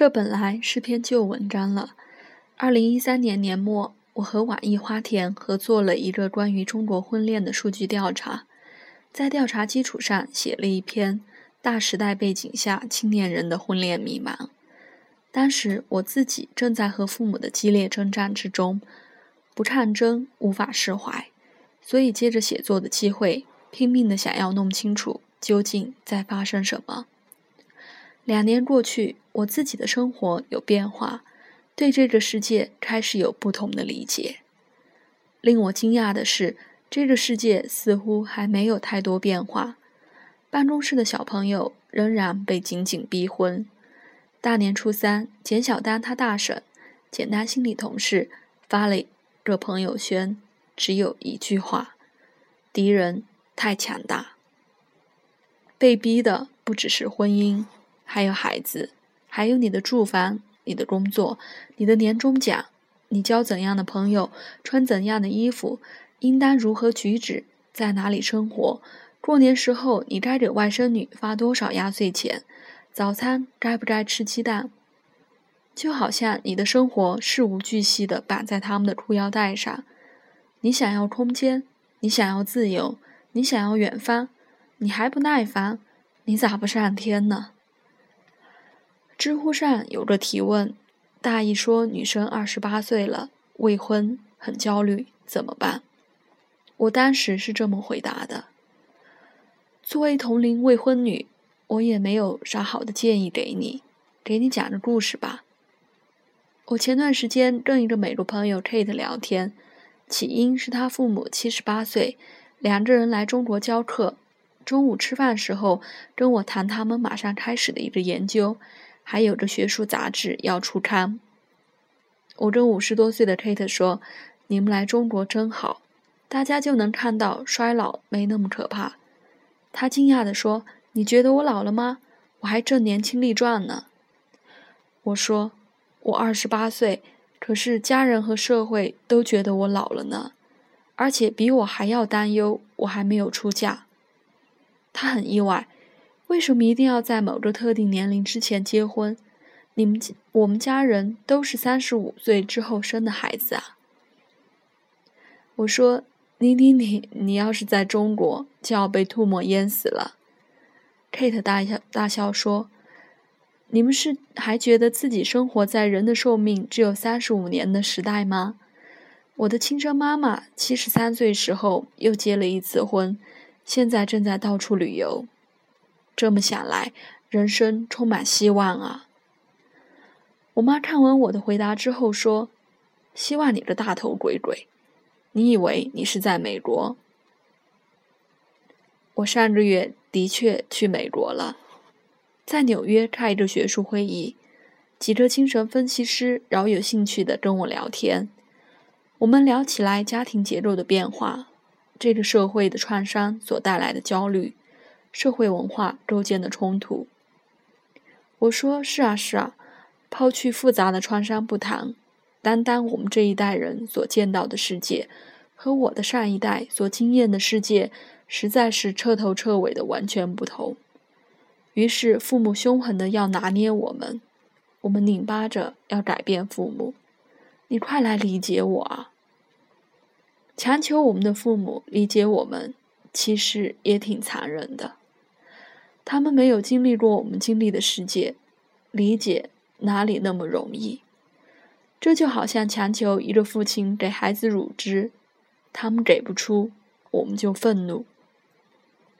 这本来是篇旧文章了。二零一三年年末，我和网易花田合作了一个关于中国婚恋的数据调查，在调查基础上写了一篇大时代背景下青年人的婚恋迷茫。当时我自己正在和父母的激烈征战之中，不唱争无法释怀，所以借着写作的机会，拼命的想要弄清楚究竟在发生什么。两年过去，我自己的生活有变化，对这个世界开始有不同的理解。令我惊讶的是，这个世界似乎还没有太多变化。办公室的小朋友仍然被紧紧逼婚。大年初三，简小丹他大婶、简单心理同事发了一个朋友圈，只有一句话：“敌人太强大。”被逼的不只是婚姻。还有孩子，还有你的住房、你的工作、你的年终奖，你交怎样的朋友，穿怎样的衣服，应当如何举止，在哪里生活？过年时候你该给外甥女发多少压岁钱？早餐该不该吃鸡蛋？就好像你的生活事无巨细地绑在他们的裤腰带上。你想要空间，你想要自由，你想要远方，你还不耐烦？你咋不上天呢？知乎上有个提问，大意说女生二十八岁了，未婚，很焦虑，怎么办？我当时是这么回答的：作为同龄未婚女，我也没有啥好的建议给你，给你讲个故事吧。我前段时间跟一个美国朋友 Kate 聊天，起因是他父母七十八岁，两个人来中国教课，中午吃饭时候跟我谈他们马上开始的一个研究。还有着学术杂志要出刊。我跟五十多岁的 Kate 说：“你们来中国真好，大家就能看到衰老没那么可怕。”他惊讶地说：“你觉得我老了吗？我还正年轻力壮呢。”我说：“我二十八岁，可是家人和社会都觉得我老了呢，而且比我还要担忧，我还没有出嫁。”他很意外。为什么一定要在某个特定年龄之前结婚？你们我们家人都是三十五岁之后生的孩子啊。我说：“你你你，你要是在中国，就要被唾沫淹死了。”Kate 大笑大笑说：“你们是还觉得自己生活在人的寿命只有三十五年的时代吗？我的亲生妈妈七十三岁时候又结了一次婚，现在正在到处旅游。”这么想来，人生充满希望啊！我妈看完我的回答之后说：“希望你个大头鬼鬼，你以为你是在美国？”我上个月的确去美国了，在纽约开一个学术会议，几个精神分析师饶有兴趣的跟我聊天，我们聊起来家庭结构的变化，这个社会的创伤所带来的焦虑。社会文化构建的冲突。我说是啊是啊，抛去复杂的创伤不谈，单单我们这一代人所见到的世界，和我的上一代所经验的世界，实在是彻头彻尾的完全不同。于是父母凶狠的要拿捏我们，我们拧巴着要改变父母。你快来理解我啊！强求我们的父母理解我们，其实也挺残忍的。他们没有经历过我们经历的世界，理解哪里那么容易？这就好像强求一个父亲给孩子乳汁，他们给不出，我们就愤怒。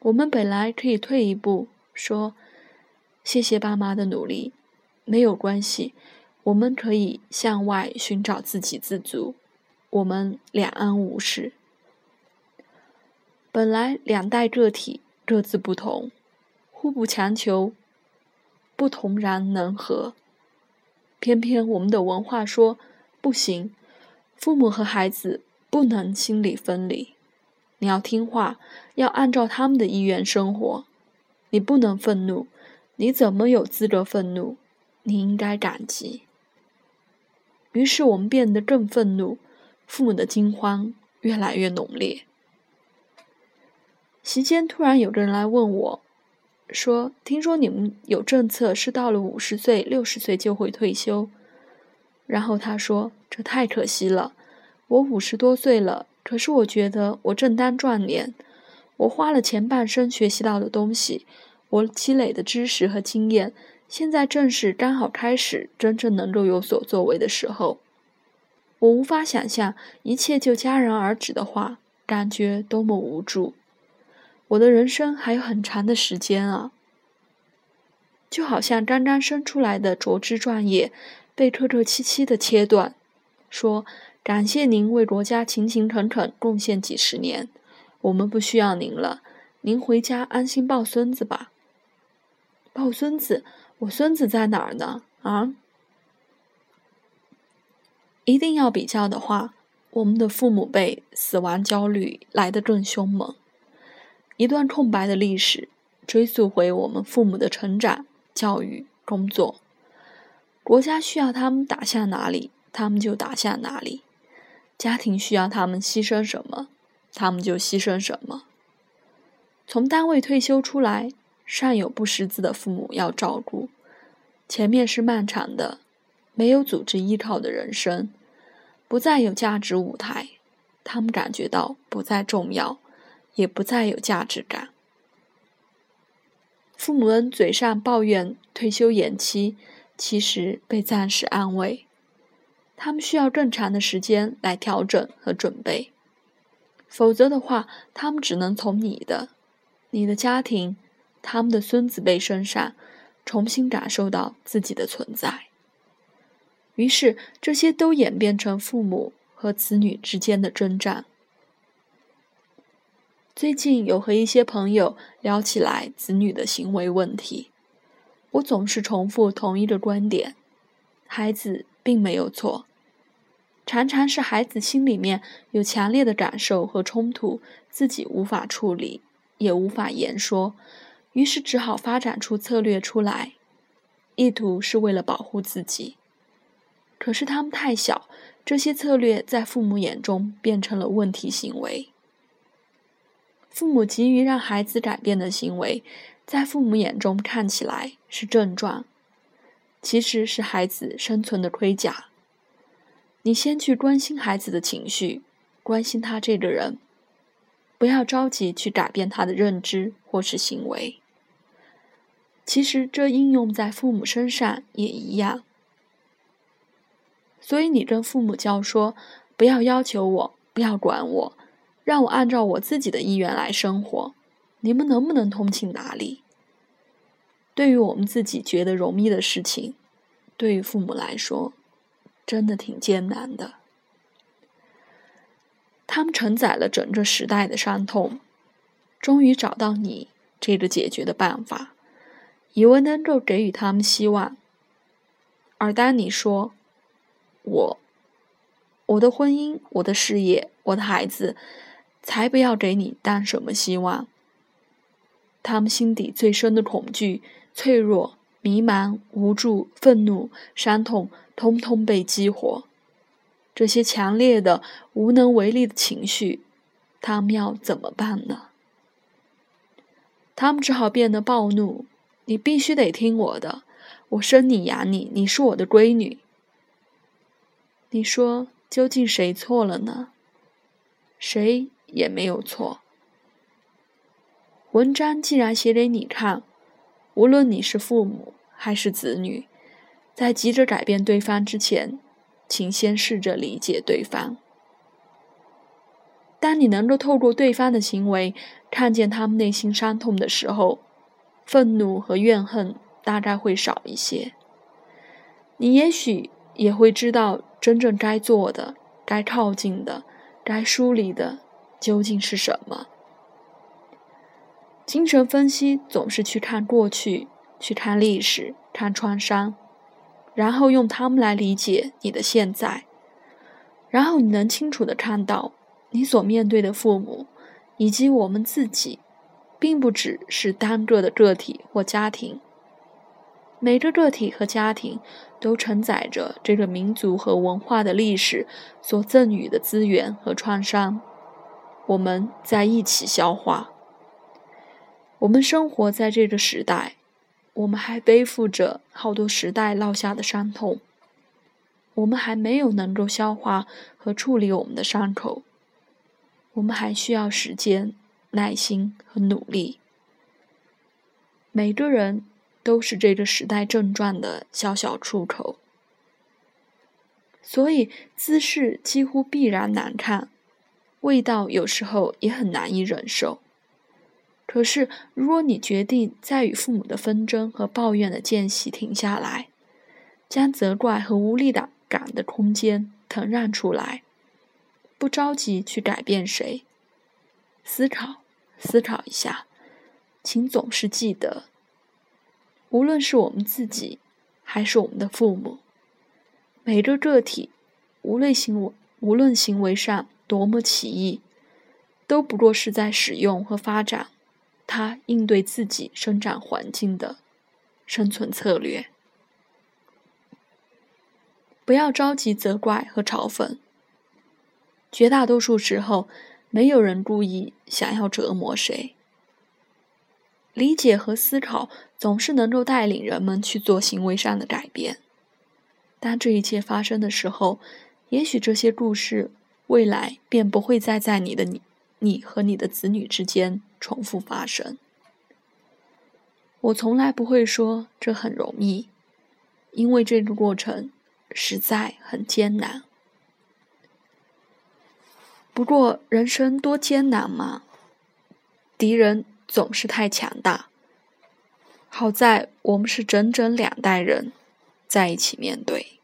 我们本来可以退一步说：“谢谢爸妈的努力，没有关系，我们可以向外寻找自给自足，我们两安无事。”本来两代个体各自不同。互不强求，不同然能和。偏偏我们的文化说不行，父母和孩子不能心理分离。你要听话，要按照他们的意愿生活。你不能愤怒，你怎么有资格愤怒？你应该感激。于是我们变得更愤怒，父母的惊慌越来越浓烈。席间突然有个人来问我。说：“听说你们有政策，是到了五十岁、六十岁就会退休。”然后他说：“这太可惜了，我五十多岁了，可是我觉得我正当壮年，我花了前半生学习到的东西，我积累的知识和经验，现在正是刚好开始真正能够有所作为的时候。我无法想象一切就戛然而止的话，感觉多么无助。”我的人生还有很长的时间啊，就好像刚刚生出来的茁枝壮叶被客客气气的切断，说：“感谢您为国家勤勤恳恳贡献几十年，我们不需要您了，您回家安心抱孙子吧。”抱孙子？我孙子在哪儿呢？啊？一定要比较的话，我们的父母辈死亡焦虑来得更凶猛。一段空白的历史，追溯回我们父母的成长、教育、工作。国家需要他们打下哪里，他们就打下哪里；家庭需要他们牺牲什么，他们就牺牲什么。从单位退休出来，尚有不识字的父母要照顾，前面是漫长的、没有组织依靠的人生，不再有价值舞台，他们感觉到不再重要。也不再有价值感。父母们嘴上抱怨退休延期，其实被暂时安慰。他们需要更长的时间来调整和准备，否则的话，他们只能从你的、你的家庭、他们的孙子辈身上重新感受到自己的存在。于是，这些都演变成父母和子女之间的征战。最近有和一些朋友聊起来子女的行为问题，我总是重复同一个观点：孩子并没有错，常常是孩子心里面有强烈的感受和冲突，自己无法处理，也无法言说，于是只好发展出策略出来，意图是为了保护自己。可是他们太小，这些策略在父母眼中变成了问题行为。父母急于让孩子改变的行为，在父母眼中看起来是症状，其实是孩子生存的盔甲。你先去关心孩子的情绪，关心他这个人，不要着急去改变他的认知或是行为。其实这应用在父母身上也一样。所以你跟父母教说，不要要求我，不要管我。让我按照我自己的意愿来生活，你们能不能通情达理？对于我们自己觉得容易的事情，对于父母来说，真的挺艰难的。他们承载了整个时代的伤痛，终于找到你这个解决的办法，以为能够给予他们希望。而当你说“我、我的婚姻、我的事业、我的孩子”，才不要给你当什么希望。他们心底最深的恐惧、脆弱、迷茫、无助、愤怒、伤痛，通通被激活。这些强烈的、无能为力的情绪，他们要怎么办呢？他们只好变得暴怒：“你必须得听我的，我生你养你，你是我的闺女。”你说，究竟谁错了呢？谁？也没有错。文章既然写给你看，无论你是父母还是子女，在急着改变对方之前，请先试着理解对方。当你能够透过对方的行为看见他们内心伤痛的时候，愤怒和怨恨大概会少一些。你也许也会知道真正该做的、该靠近的、该梳理的。究竟是什么？精神分析总是去看过去，去看历史，看创伤，然后用它们来理解你的现在，然后你能清楚的看到，你所面对的父母，以及我们自己，并不只是单个的个体或家庭，每个个体和家庭都承载着这个民族和文化的历史所赠予的资源和创伤。我们在一起消化。我们生活在这个时代，我们还背负着好多时代烙下的伤痛，我们还没有能够消化和处理我们的伤口，我们还需要时间、耐心和努力。每个人都是这个时代症状的小小出口，所以姿势几乎必然难看，味道有时候也很难以忍受。可是，如果你决定在与父母的纷争和抱怨的间隙停下来，将责怪和无力感感的空间腾让出来，不着急去改变谁，思考思考一下，请总是记得，无论是我们自己，还是我们的父母，每个个体，无论行为无论行为上多么奇异，都不过是在使用和发展。他应对自己生长环境的生存策略，不要着急责怪和嘲讽。绝大多数时候，没有人故意想要折磨谁。理解和思考总是能够带领人们去做行为上的改变。当这一切发生的时候，也许这些故事未来便不会再在你的你。你和你的子女之间重复发生。我从来不会说这很容易，因为这个过程实在很艰难。不过，人生多艰难嘛！敌人总是太强大。好在我们是整整两代人在一起面对。